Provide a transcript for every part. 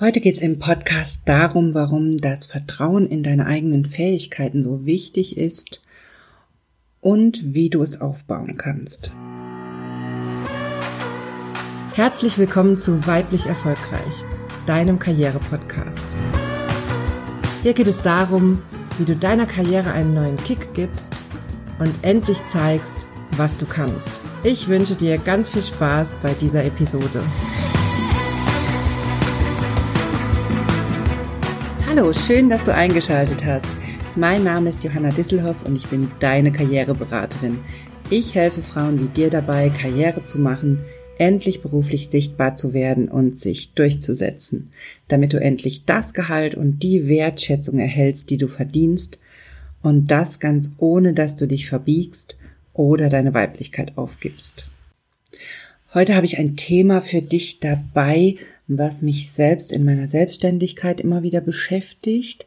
Heute geht es im Podcast darum, warum das Vertrauen in deine eigenen Fähigkeiten so wichtig ist und wie du es aufbauen kannst. Herzlich willkommen zu Weiblich Erfolgreich, deinem Karriere-Podcast. Hier geht es darum, wie du deiner Karriere einen neuen Kick gibst und endlich zeigst, was du kannst. Ich wünsche dir ganz viel Spaß bei dieser Episode. Hallo, schön, dass du eingeschaltet hast. Mein Name ist Johanna Disselhoff und ich bin deine Karriereberaterin. Ich helfe Frauen wie dir dabei, Karriere zu machen, endlich beruflich sichtbar zu werden und sich durchzusetzen, damit du endlich das Gehalt und die Wertschätzung erhältst, die du verdienst und das ganz ohne, dass du dich verbiegst oder deine Weiblichkeit aufgibst. Heute habe ich ein Thema für dich dabei, was mich selbst in meiner Selbstständigkeit immer wieder beschäftigt,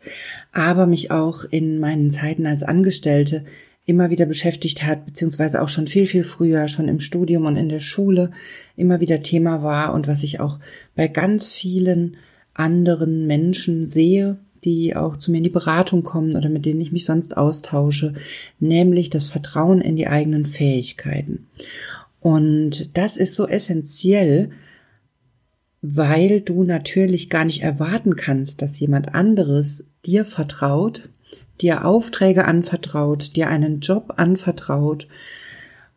aber mich auch in meinen Zeiten als Angestellte immer wieder beschäftigt hat, beziehungsweise auch schon viel, viel früher, schon im Studium und in der Schule immer wieder Thema war und was ich auch bei ganz vielen anderen Menschen sehe, die auch zu mir in die Beratung kommen oder mit denen ich mich sonst austausche, nämlich das Vertrauen in die eigenen Fähigkeiten. Und das ist so essentiell, weil du natürlich gar nicht erwarten kannst, dass jemand anderes dir vertraut, dir Aufträge anvertraut, dir einen Job anvertraut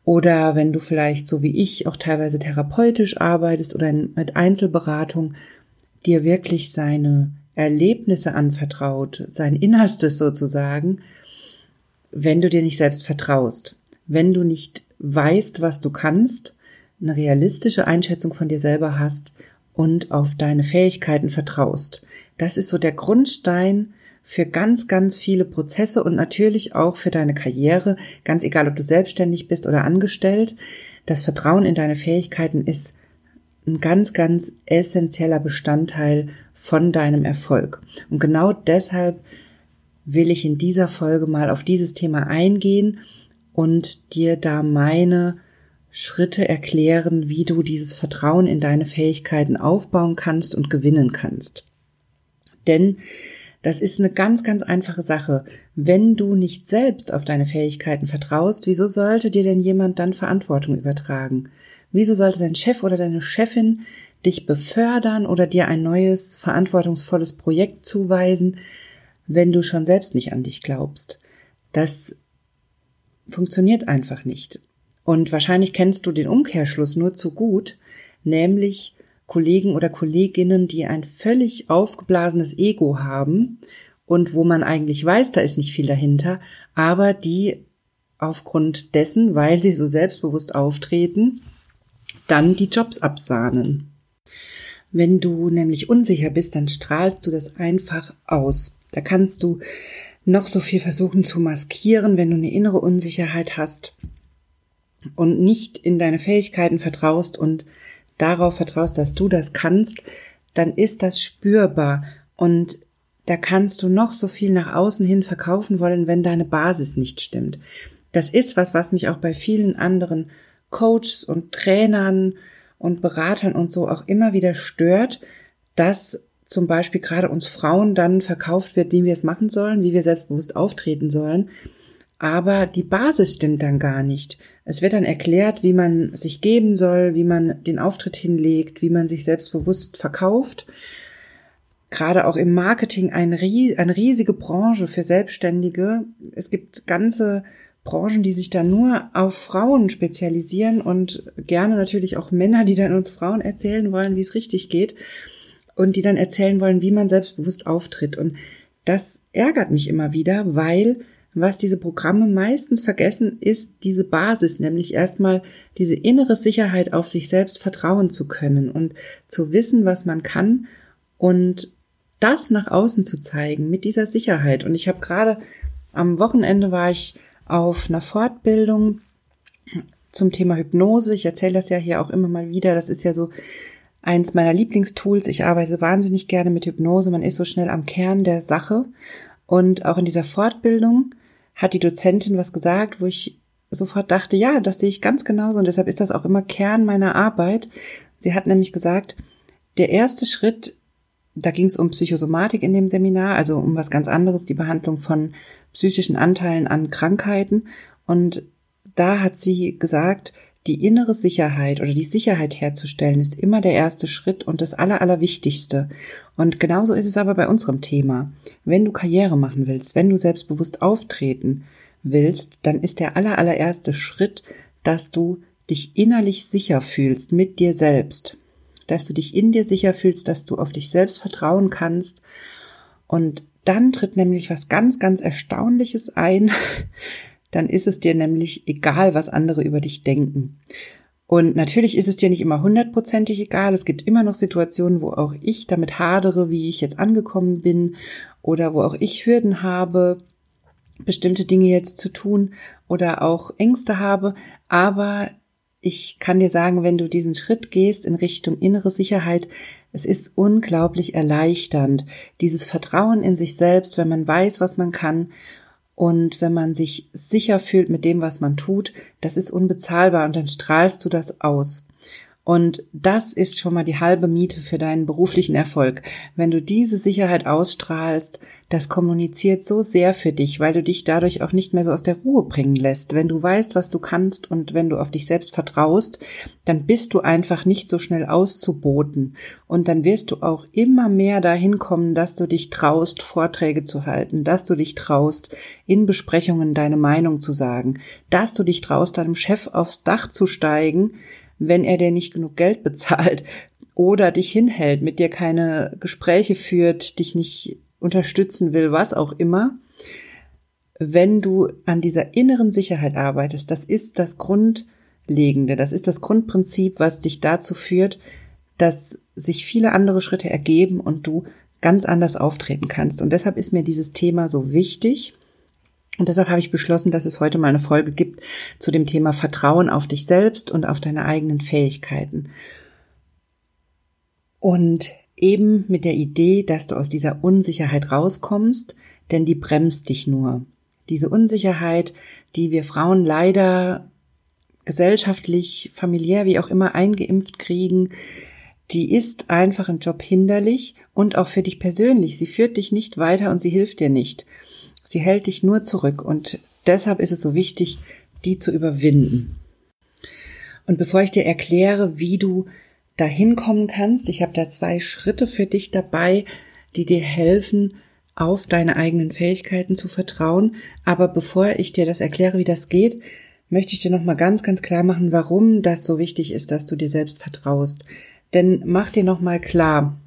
oder wenn du vielleicht so wie ich auch teilweise therapeutisch arbeitest oder mit Einzelberatung, dir wirklich seine Erlebnisse anvertraut, sein Innerstes sozusagen, wenn du dir nicht selbst vertraust, wenn du nicht weißt, was du kannst, eine realistische Einschätzung von dir selber hast und auf deine Fähigkeiten vertraust. Das ist so der Grundstein für ganz, ganz viele Prozesse und natürlich auch für deine Karriere, ganz egal, ob du selbstständig bist oder angestellt. Das Vertrauen in deine Fähigkeiten ist ein ganz, ganz essentieller Bestandteil von deinem Erfolg. Und genau deshalb will ich in dieser Folge mal auf dieses Thema eingehen und dir da meine Schritte erklären, wie du dieses Vertrauen in deine Fähigkeiten aufbauen kannst und gewinnen kannst. Denn das ist eine ganz, ganz einfache Sache. Wenn du nicht selbst auf deine Fähigkeiten vertraust, wieso sollte dir denn jemand dann Verantwortung übertragen? Wieso sollte dein Chef oder deine Chefin dich befördern oder dir ein neues, verantwortungsvolles Projekt zuweisen, wenn du schon selbst nicht an dich glaubst? Das funktioniert einfach nicht. Und wahrscheinlich kennst du den Umkehrschluss nur zu gut, nämlich Kollegen oder Kolleginnen, die ein völlig aufgeblasenes Ego haben und wo man eigentlich weiß, da ist nicht viel dahinter, aber die aufgrund dessen, weil sie so selbstbewusst auftreten, dann die Jobs absahnen. Wenn du nämlich unsicher bist, dann strahlst du das einfach aus. Da kannst du noch so viel versuchen zu maskieren, wenn du eine innere Unsicherheit hast und nicht in deine Fähigkeiten vertraust und darauf vertraust, dass du das kannst, dann ist das spürbar und da kannst du noch so viel nach außen hin verkaufen wollen, wenn deine Basis nicht stimmt. Das ist was, was mich auch bei vielen anderen Coaches und Trainern und Beratern und so auch immer wieder stört, dass zum Beispiel gerade uns Frauen dann verkauft wird, wie wir es machen sollen, wie wir selbstbewusst auftreten sollen. Aber die Basis stimmt dann gar nicht. Es wird dann erklärt, wie man sich geben soll, wie man den Auftritt hinlegt, wie man sich selbstbewusst verkauft. Gerade auch im Marketing eine, riesige Branche für Selbstständige. Es gibt ganze Branchen, die sich da nur auf Frauen spezialisieren und gerne natürlich auch Männer, die dann uns Frauen erzählen wollen, wie es richtig geht und die dann erzählen wollen, wie man selbstbewusst auftritt. Und das ärgert mich immer wieder, weil was diese Programme meistens vergessen, ist diese Basis, nämlich erstmal diese innere Sicherheit auf sich selbst vertrauen zu können und zu wissen, was man kann und das nach außen zu zeigen mit dieser Sicherheit. Und ich habe gerade am Wochenende war ich auf einer Fortbildung zum Thema Hypnose. Ich erzähle das ja hier auch immer mal wieder. Das ist ja so eins meiner Lieblingstools. Ich arbeite wahnsinnig gerne mit Hypnose. Man ist so schnell am Kern der Sache. Und auch in dieser Fortbildung hat die Dozentin was gesagt, wo ich sofort dachte, ja, das sehe ich ganz genauso und deshalb ist das auch immer Kern meiner Arbeit. Sie hat nämlich gesagt, der erste Schritt, da ging es um Psychosomatik in dem Seminar, also um was ganz anderes, die Behandlung von psychischen Anteilen an Krankheiten. Und da hat sie gesagt, die innere Sicherheit oder die Sicherheit herzustellen ist immer der erste Schritt und das Aller, Allerwichtigste. Und genauso ist es aber bei unserem Thema. Wenn du Karriere machen willst, wenn du selbstbewusst auftreten willst, dann ist der aller, allererste Schritt, dass du dich innerlich sicher fühlst mit dir selbst. Dass du dich in dir sicher fühlst, dass du auf dich selbst vertrauen kannst. Und dann tritt nämlich was ganz, ganz Erstaunliches ein dann ist es dir nämlich egal, was andere über dich denken. Und natürlich ist es dir nicht immer hundertprozentig egal. Es gibt immer noch Situationen, wo auch ich damit hadere, wie ich jetzt angekommen bin oder wo auch ich Hürden habe, bestimmte Dinge jetzt zu tun oder auch Ängste habe. Aber ich kann dir sagen, wenn du diesen Schritt gehst in Richtung innere Sicherheit, es ist unglaublich erleichternd. Dieses Vertrauen in sich selbst, wenn man weiß, was man kann und wenn man sich sicher fühlt mit dem, was man tut, das ist unbezahlbar und dann strahlst du das aus. Und das ist schon mal die halbe Miete für deinen beruflichen Erfolg. Wenn du diese Sicherheit ausstrahlst, das kommuniziert so sehr für dich, weil du dich dadurch auch nicht mehr so aus der Ruhe bringen lässt. Wenn du weißt, was du kannst und wenn du auf dich selbst vertraust, dann bist du einfach nicht so schnell auszuboten. Und dann wirst du auch immer mehr dahin kommen, dass du dich traust, Vorträge zu halten, dass du dich traust, in Besprechungen deine Meinung zu sagen, dass du dich traust, deinem Chef aufs Dach zu steigen, wenn er dir nicht genug Geld bezahlt oder dich hinhält, mit dir keine Gespräche führt, dich nicht unterstützen will, was auch immer. Wenn du an dieser inneren Sicherheit arbeitest, das ist das Grundlegende, das ist das Grundprinzip, was dich dazu führt, dass sich viele andere Schritte ergeben und du ganz anders auftreten kannst. Und deshalb ist mir dieses Thema so wichtig. Und deshalb habe ich beschlossen, dass es heute mal eine Folge gibt zu dem Thema Vertrauen auf dich selbst und auf deine eigenen Fähigkeiten. Und eben mit der Idee, dass du aus dieser Unsicherheit rauskommst, denn die bremst dich nur. Diese Unsicherheit, die wir Frauen leider gesellschaftlich, familiär, wie auch immer eingeimpft kriegen, die ist einfach im Job hinderlich und auch für dich persönlich. Sie führt dich nicht weiter und sie hilft dir nicht. Sie hält dich nur zurück und deshalb ist es so wichtig, die zu überwinden. Und bevor ich dir erkläre, wie du dahin kommen kannst, ich habe da zwei Schritte für dich dabei, die dir helfen, auf deine eigenen Fähigkeiten zu vertrauen. Aber bevor ich dir das erkläre, wie das geht, möchte ich dir nochmal ganz, ganz klar machen, warum das so wichtig ist, dass du dir selbst vertraust. Denn mach dir nochmal klar,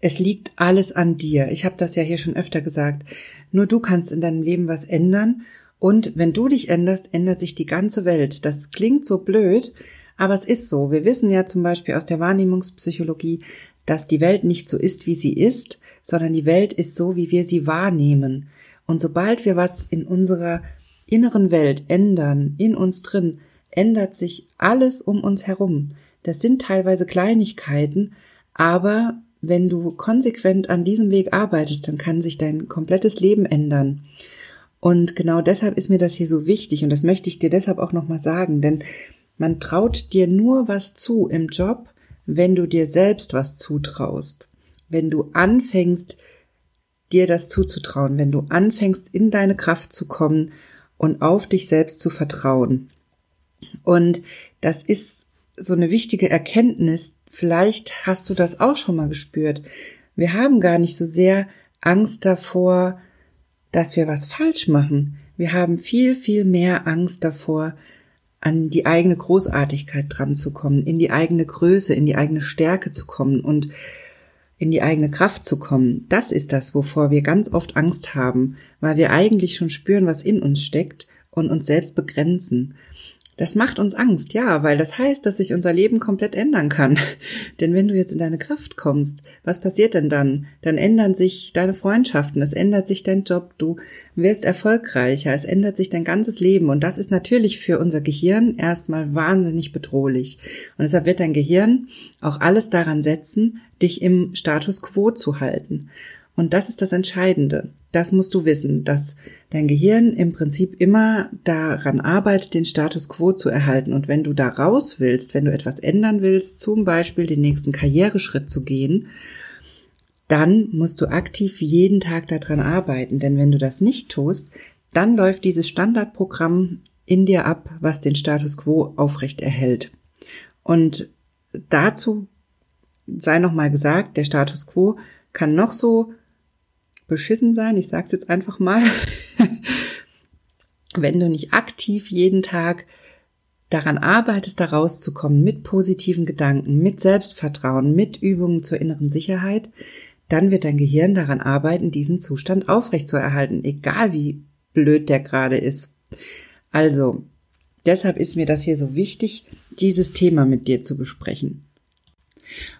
es liegt alles an dir. Ich habe das ja hier schon öfter gesagt. Nur du kannst in deinem Leben was ändern. Und wenn du dich änderst, ändert sich die ganze Welt. Das klingt so blöd, aber es ist so. Wir wissen ja zum Beispiel aus der Wahrnehmungspsychologie, dass die Welt nicht so ist, wie sie ist, sondern die Welt ist so, wie wir sie wahrnehmen. Und sobald wir was in unserer inneren Welt ändern, in uns drin, ändert sich alles um uns herum. Das sind teilweise Kleinigkeiten, aber wenn du konsequent an diesem Weg arbeitest, dann kann sich dein komplettes Leben ändern. Und genau deshalb ist mir das hier so wichtig und das möchte ich dir deshalb auch nochmal sagen, denn man traut dir nur was zu im Job, wenn du dir selbst was zutraust. Wenn du anfängst, dir das zuzutrauen, wenn du anfängst, in deine Kraft zu kommen und auf dich selbst zu vertrauen. Und das ist so eine wichtige Erkenntnis, Vielleicht hast du das auch schon mal gespürt. Wir haben gar nicht so sehr Angst davor, dass wir was falsch machen. Wir haben viel, viel mehr Angst davor, an die eigene Großartigkeit dran zu kommen, in die eigene Größe, in die eigene Stärke zu kommen und in die eigene Kraft zu kommen. Das ist das, wovor wir ganz oft Angst haben, weil wir eigentlich schon spüren, was in uns steckt und uns selbst begrenzen. Das macht uns Angst, ja, weil das heißt, dass sich unser Leben komplett ändern kann. denn wenn du jetzt in deine Kraft kommst, was passiert denn dann? Dann ändern sich deine Freundschaften, es ändert sich dein Job, du wirst erfolgreicher, es ändert sich dein ganzes Leben und das ist natürlich für unser Gehirn erstmal wahnsinnig bedrohlich. Und deshalb wird dein Gehirn auch alles daran setzen, dich im Status quo zu halten. Und das ist das Entscheidende. Das musst du wissen, dass dein Gehirn im Prinzip immer daran arbeitet, den Status quo zu erhalten. Und wenn du da raus willst, wenn du etwas ändern willst, zum Beispiel den nächsten Karriereschritt zu gehen, dann musst du aktiv jeden Tag daran arbeiten. Denn wenn du das nicht tust, dann läuft dieses Standardprogramm in dir ab, was den Status quo aufrecht erhält. Und dazu sei nochmal gesagt, der Status quo kann noch so beschissen sein, ich sag's jetzt einfach mal, wenn du nicht aktiv jeden Tag daran arbeitest, da rauszukommen mit positiven Gedanken, mit Selbstvertrauen, mit Übungen zur inneren Sicherheit, dann wird dein Gehirn daran arbeiten, diesen Zustand aufrechtzuerhalten, egal wie blöd der gerade ist. Also, deshalb ist mir das hier so wichtig, dieses Thema mit dir zu besprechen.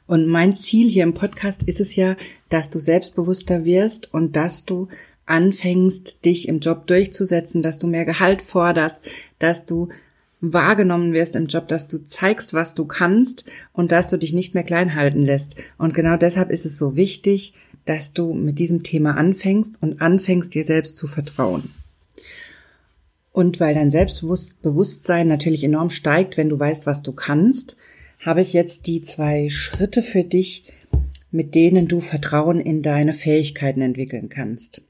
Und mein Ziel hier im Podcast ist es ja, dass du selbstbewusster wirst und dass du anfängst, dich im Job durchzusetzen, dass du mehr Gehalt forderst, dass du wahrgenommen wirst im Job, dass du zeigst, was du kannst und dass du dich nicht mehr klein halten lässt. Und genau deshalb ist es so wichtig, dass du mit diesem Thema anfängst und anfängst, dir selbst zu vertrauen. Und weil dein Selbstbewusstsein natürlich enorm steigt, wenn du weißt, was du kannst, habe ich jetzt die zwei Schritte für dich, mit denen du Vertrauen in deine Fähigkeiten entwickeln kannst.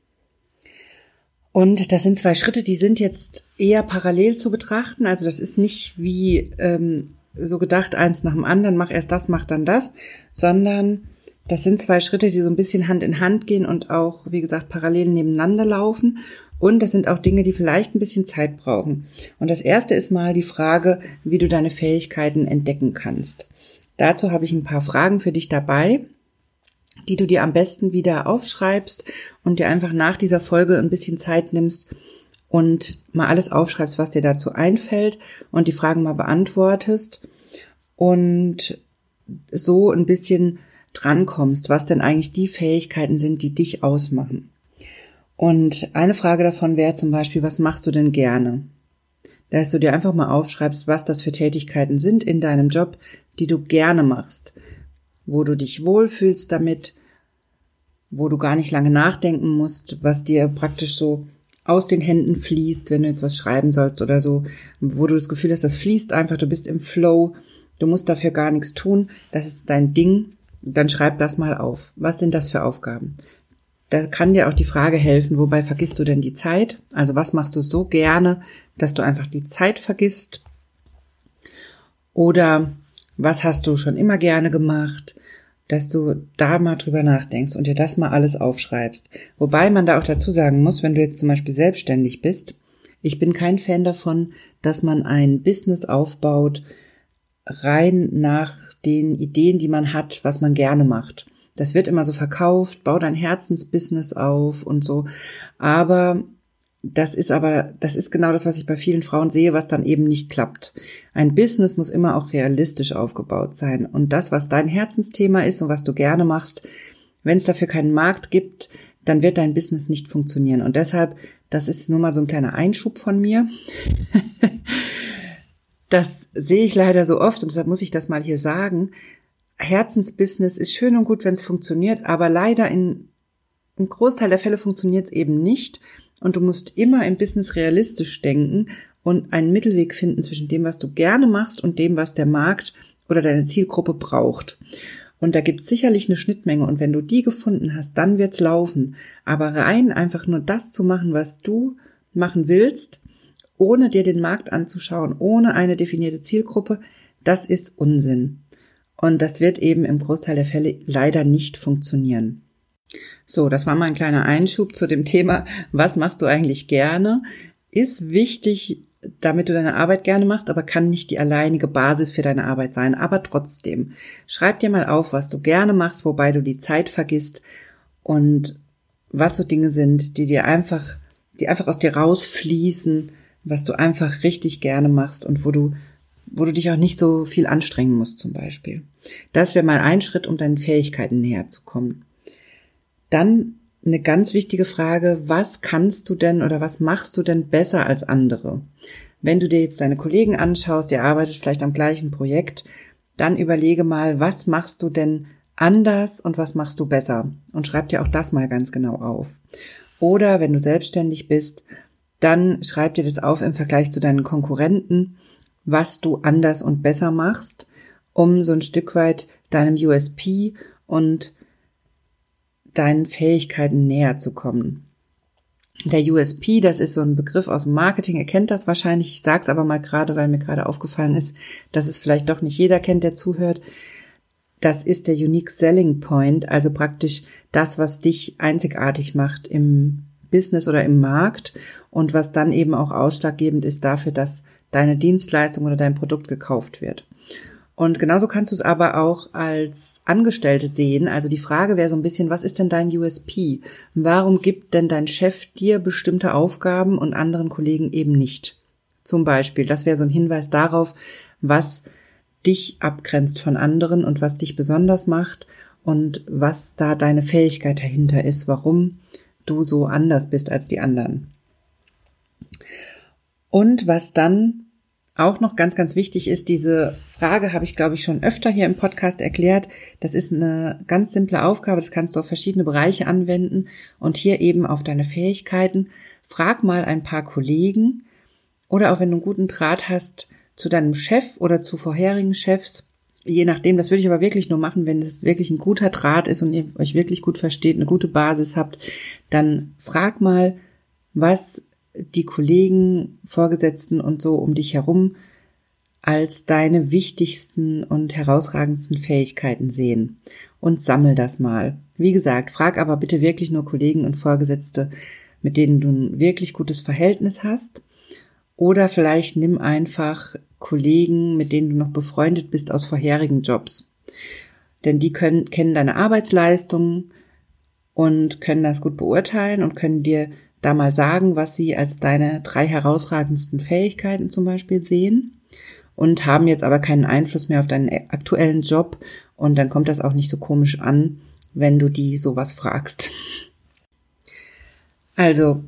Und das sind zwei Schritte, die sind jetzt eher parallel zu betrachten. Also das ist nicht wie ähm, so gedacht, eins nach dem anderen, mach erst das, mach dann das, sondern das sind zwei Schritte, die so ein bisschen Hand in Hand gehen und auch, wie gesagt, parallel nebeneinander laufen. Und das sind auch Dinge, die vielleicht ein bisschen Zeit brauchen. Und das erste ist mal die Frage, wie du deine Fähigkeiten entdecken kannst. Dazu habe ich ein paar Fragen für dich dabei, die du dir am besten wieder aufschreibst und dir einfach nach dieser Folge ein bisschen Zeit nimmst und mal alles aufschreibst, was dir dazu einfällt und die Fragen mal beantwortest und so ein bisschen drankommst, was denn eigentlich die Fähigkeiten sind, die dich ausmachen. Und eine Frage davon wäre zum Beispiel, was machst du denn gerne? Dass du dir einfach mal aufschreibst, was das für Tätigkeiten sind in deinem Job, die du gerne machst, wo du dich wohlfühlst damit, wo du gar nicht lange nachdenken musst, was dir praktisch so aus den Händen fließt, wenn du jetzt was schreiben sollst oder so, wo du das Gefühl hast, das fließt einfach, du bist im Flow, du musst dafür gar nichts tun, das ist dein Ding, dann schreib das mal auf. Was sind das für Aufgaben? Da kann dir auch die Frage helfen, wobei vergisst du denn die Zeit? Also was machst du so gerne, dass du einfach die Zeit vergisst? Oder was hast du schon immer gerne gemacht? Dass du da mal drüber nachdenkst und dir das mal alles aufschreibst. Wobei man da auch dazu sagen muss, wenn du jetzt zum Beispiel selbstständig bist, ich bin kein Fan davon, dass man ein Business aufbaut, rein nach den Ideen, die man hat, was man gerne macht. Das wird immer so verkauft, bau dein Herzensbusiness auf und so. Aber das ist aber, das ist genau das, was ich bei vielen Frauen sehe, was dann eben nicht klappt. Ein Business muss immer auch realistisch aufgebaut sein. Und das, was dein Herzensthema ist und was du gerne machst, wenn es dafür keinen Markt gibt, dann wird dein Business nicht funktionieren. Und deshalb, das ist nur mal so ein kleiner Einschub von mir. das sehe ich leider so oft und deshalb muss ich das mal hier sagen. Herzensbusiness ist schön und gut, wenn es funktioniert, aber leider in einem Großteil der Fälle funktioniert es eben nicht und du musst immer im Business realistisch denken und einen Mittelweg finden zwischen dem, was du gerne machst und dem, was der Markt oder deine Zielgruppe braucht. Und da gibt es sicherlich eine Schnittmenge und wenn du die gefunden hast, dann wird's laufen. Aber rein einfach nur das zu machen, was du machen willst, ohne dir den Markt anzuschauen, ohne eine definierte Zielgruppe, das ist Unsinn. Und das wird eben im Großteil der Fälle leider nicht funktionieren. So, das war mal ein kleiner Einschub zu dem Thema, was machst du eigentlich gerne? Ist wichtig, damit du deine Arbeit gerne machst, aber kann nicht die alleinige Basis für deine Arbeit sein. Aber trotzdem, schreib dir mal auf, was du gerne machst, wobei du die Zeit vergisst und was so Dinge sind, die dir einfach, die einfach aus dir rausfließen, was du einfach richtig gerne machst und wo du, wo du dich auch nicht so viel anstrengen musst zum Beispiel. Das wäre mal ein Schritt, um deinen Fähigkeiten näher zu kommen. Dann eine ganz wichtige Frage, was kannst du denn oder was machst du denn besser als andere? Wenn du dir jetzt deine Kollegen anschaust, ihr arbeitet vielleicht am gleichen Projekt, dann überlege mal, was machst du denn anders und was machst du besser? Und schreib dir auch das mal ganz genau auf. Oder wenn du selbstständig bist, dann schreib dir das auf im Vergleich zu deinen Konkurrenten, was du anders und besser machst, um so ein Stück weit deinem USP und deinen Fähigkeiten näher zu kommen. Der USP, das ist so ein Begriff aus dem Marketing, ihr kennt das wahrscheinlich. Ich sage es aber mal gerade, weil mir gerade aufgefallen ist, dass es vielleicht doch nicht jeder kennt, der zuhört. Das ist der Unique Selling Point, also praktisch das, was dich einzigartig macht im Business oder im Markt und was dann eben auch ausschlaggebend ist dafür, dass deine Dienstleistung oder dein Produkt gekauft wird. Und genauso kannst du es aber auch als Angestellte sehen. Also die Frage wäre so ein bisschen, was ist denn dein USP? Warum gibt denn dein Chef dir bestimmte Aufgaben und anderen Kollegen eben nicht? Zum Beispiel, das wäre so ein Hinweis darauf, was dich abgrenzt von anderen und was dich besonders macht und was da deine Fähigkeit dahinter ist, warum du so anders bist als die anderen. Und was dann auch noch ganz, ganz wichtig ist, diese Frage habe ich, glaube ich, schon öfter hier im Podcast erklärt. Das ist eine ganz simple Aufgabe, das kannst du auf verschiedene Bereiche anwenden und hier eben auf deine Fähigkeiten. Frag mal ein paar Kollegen oder auch wenn du einen guten Draht hast zu deinem Chef oder zu vorherigen Chefs, je nachdem, das würde ich aber wirklich nur machen, wenn es wirklich ein guter Draht ist und ihr euch wirklich gut versteht, eine gute Basis habt, dann frag mal, was die Kollegen, Vorgesetzten und so um dich herum als deine wichtigsten und herausragendsten Fähigkeiten sehen. Und sammel das mal. Wie gesagt, frag aber bitte wirklich nur Kollegen und Vorgesetzte, mit denen du ein wirklich gutes Verhältnis hast. Oder vielleicht nimm einfach Kollegen, mit denen du noch befreundet bist aus vorherigen Jobs. Denn die können, kennen deine Arbeitsleistungen und können das gut beurteilen und können dir da mal sagen, was sie als deine drei herausragendsten Fähigkeiten zum Beispiel sehen und haben jetzt aber keinen Einfluss mehr auf deinen aktuellen Job und dann kommt das auch nicht so komisch an, wenn du die sowas fragst. Also,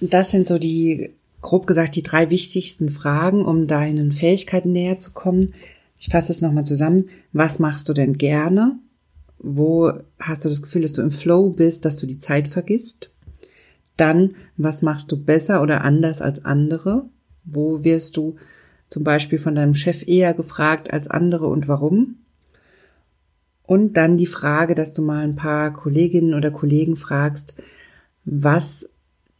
das sind so die, grob gesagt, die drei wichtigsten Fragen, um deinen Fähigkeiten näher zu kommen. Ich fasse es nochmal zusammen. Was machst du denn gerne? Wo hast du das Gefühl, dass du im Flow bist, dass du die Zeit vergisst? Dann, was machst du besser oder anders als andere? Wo wirst du zum Beispiel von deinem Chef eher gefragt als andere und warum? Und dann die Frage, dass du mal ein paar Kolleginnen oder Kollegen fragst, was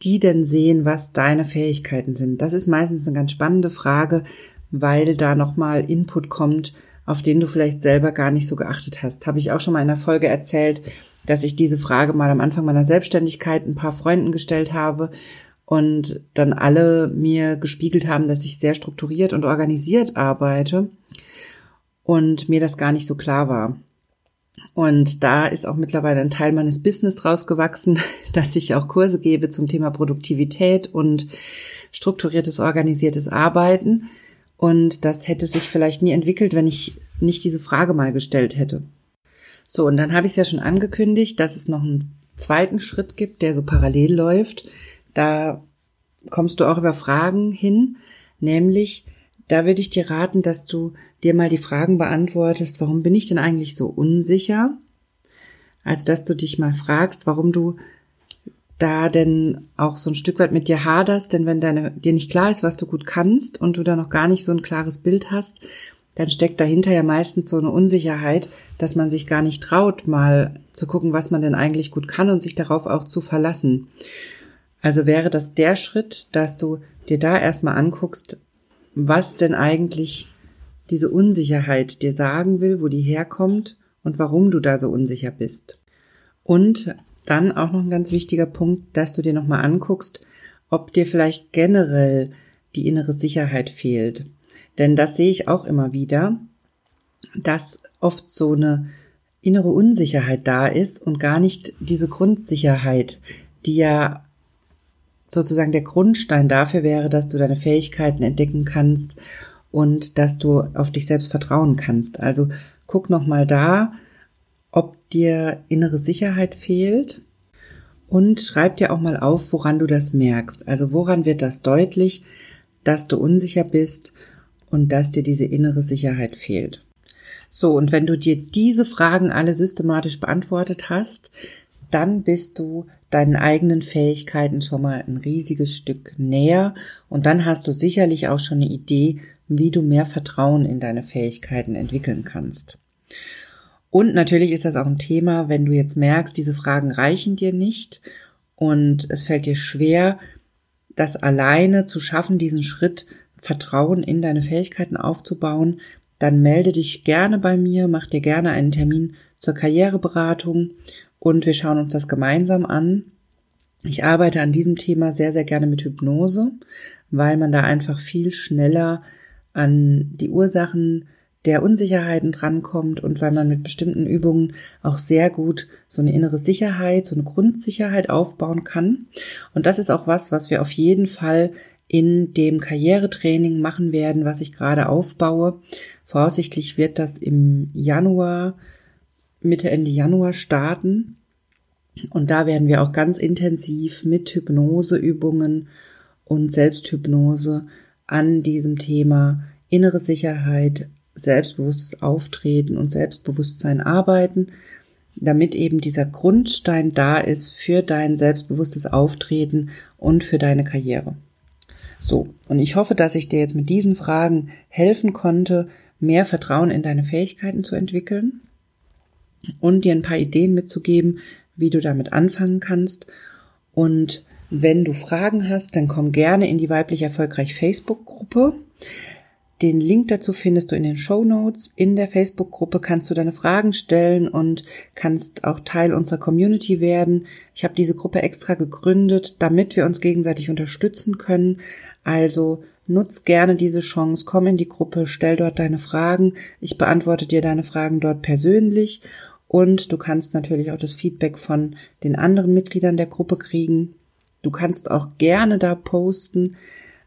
die denn sehen, was deine Fähigkeiten sind. Das ist meistens eine ganz spannende Frage, weil da nochmal Input kommt, auf den du vielleicht selber gar nicht so geachtet hast. Habe ich auch schon mal in einer Folge erzählt, dass ich diese Frage mal am Anfang meiner Selbstständigkeit ein paar Freunden gestellt habe und dann alle mir gespiegelt haben, dass ich sehr strukturiert und organisiert arbeite und mir das gar nicht so klar war. Und da ist auch mittlerweile ein Teil meines Business draus gewachsen, dass ich auch Kurse gebe zum Thema Produktivität und strukturiertes, organisiertes Arbeiten. Und das hätte sich vielleicht nie entwickelt, wenn ich nicht diese Frage mal gestellt hätte. So, und dann habe ich es ja schon angekündigt, dass es noch einen zweiten Schritt gibt, der so parallel läuft. Da kommst du auch über Fragen hin, nämlich da würde ich dir raten, dass du dir mal die Fragen beantwortest, warum bin ich denn eigentlich so unsicher? Also, dass du dich mal fragst, warum du da denn auch so ein Stück weit mit dir haderst, denn wenn deine, dir nicht klar ist, was du gut kannst und du da noch gar nicht so ein klares Bild hast, dann steckt dahinter ja meistens so eine Unsicherheit, dass man sich gar nicht traut, mal zu gucken, was man denn eigentlich gut kann und sich darauf auch zu verlassen. Also wäre das der Schritt, dass du dir da erstmal anguckst, was denn eigentlich diese Unsicherheit dir sagen will, wo die herkommt und warum du da so unsicher bist. Und dann auch noch ein ganz wichtiger Punkt, dass du dir nochmal anguckst, ob dir vielleicht generell die innere Sicherheit fehlt. Denn das sehe ich auch immer wieder, dass oft so eine innere Unsicherheit da ist und gar nicht diese Grundsicherheit, die ja sozusagen der Grundstein dafür wäre, dass du deine Fähigkeiten entdecken kannst und dass du auf dich selbst vertrauen kannst. Also guck noch mal da, ob dir innere Sicherheit fehlt und schreib dir auch mal auf, woran du das merkst. Also woran wird das deutlich, dass du unsicher bist und dass dir diese innere Sicherheit fehlt. So, und wenn du dir diese Fragen alle systematisch beantwortet hast, dann bist du deinen eigenen Fähigkeiten schon mal ein riesiges Stück näher und dann hast du sicherlich auch schon eine Idee, wie du mehr Vertrauen in deine Fähigkeiten entwickeln kannst. Und natürlich ist das auch ein Thema, wenn du jetzt merkst, diese Fragen reichen dir nicht und es fällt dir schwer, das alleine zu schaffen, diesen Schritt Vertrauen in deine Fähigkeiten aufzubauen, dann melde dich gerne bei mir, mach dir gerne einen Termin zur Karriereberatung und wir schauen uns das gemeinsam an. Ich arbeite an diesem Thema sehr, sehr gerne mit Hypnose, weil man da einfach viel schneller an die Ursachen der Unsicherheiten drankommt und weil man mit bestimmten Übungen auch sehr gut so eine innere Sicherheit, so eine Grundsicherheit aufbauen kann. Und das ist auch was, was wir auf jeden Fall in dem Karrieretraining machen werden, was ich gerade aufbaue. Voraussichtlich wird das im Januar, Mitte, Ende Januar starten. Und da werden wir auch ganz intensiv mit Hypnoseübungen und Selbsthypnose an diesem Thema innere Sicherheit, selbstbewusstes Auftreten und Selbstbewusstsein arbeiten, damit eben dieser Grundstein da ist für dein selbstbewusstes Auftreten und für deine Karriere. So, und ich hoffe, dass ich dir jetzt mit diesen Fragen helfen konnte, mehr Vertrauen in deine Fähigkeiten zu entwickeln und dir ein paar Ideen mitzugeben, wie du damit anfangen kannst. Und wenn du Fragen hast, dann komm gerne in die weiblich erfolgreich Facebook-Gruppe. Den Link dazu findest du in den Show Notes. In der Facebook-Gruppe kannst du deine Fragen stellen und kannst auch Teil unserer Community werden. Ich habe diese Gruppe extra gegründet, damit wir uns gegenseitig unterstützen können. Also nutz gerne diese Chance, komm in die Gruppe, stell dort deine Fragen. Ich beantworte dir deine Fragen dort persönlich und du kannst natürlich auch das Feedback von den anderen Mitgliedern der Gruppe kriegen. Du kannst auch gerne da posten,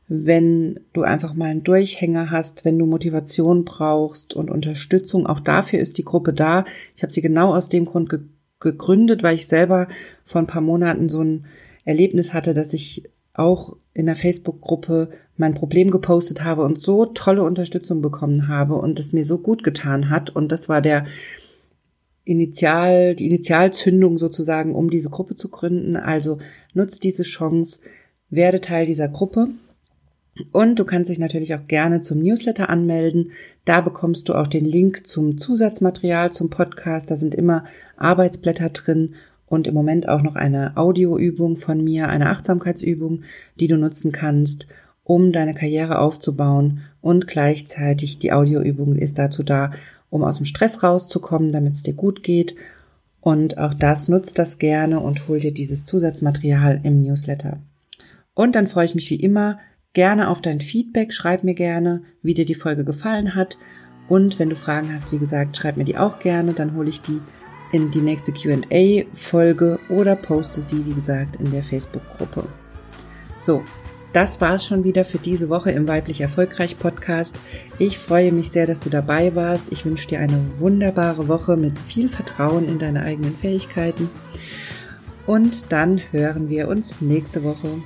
wenn du einfach mal einen Durchhänger hast, wenn du Motivation brauchst und Unterstützung. Auch dafür ist die Gruppe da. Ich habe sie genau aus dem Grund ge gegründet, weil ich selber vor ein paar Monaten so ein Erlebnis hatte, dass ich auch in der Facebook-Gruppe mein Problem gepostet habe und so tolle Unterstützung bekommen habe und es mir so gut getan hat. Und das war der Initial, die Initialzündung sozusagen, um diese Gruppe zu gründen. Also nutzt diese Chance, werde Teil dieser Gruppe. Und du kannst dich natürlich auch gerne zum Newsletter anmelden. Da bekommst du auch den Link zum Zusatzmaterial zum Podcast. Da sind immer Arbeitsblätter drin und im Moment auch noch eine Audioübung von mir, eine Achtsamkeitsübung, die du nutzen kannst, um deine Karriere aufzubauen. Und gleichzeitig die Audioübung ist dazu da, um aus dem Stress rauszukommen, damit es dir gut geht. Und auch das nutzt das gerne und hol dir dieses Zusatzmaterial im Newsletter. Und dann freue ich mich wie immer gerne auf dein Feedback. Schreib mir gerne, wie dir die Folge gefallen hat. Und wenn du Fragen hast, wie gesagt, schreib mir die auch gerne. Dann hole ich die in die nächste QA-Folge oder poste sie, wie gesagt, in der Facebook-Gruppe. So, das war's schon wieder für diese Woche im Weiblich Erfolgreich Podcast. Ich freue mich sehr, dass du dabei warst. Ich wünsche dir eine wunderbare Woche mit viel Vertrauen in deine eigenen Fähigkeiten. Und dann hören wir uns nächste Woche.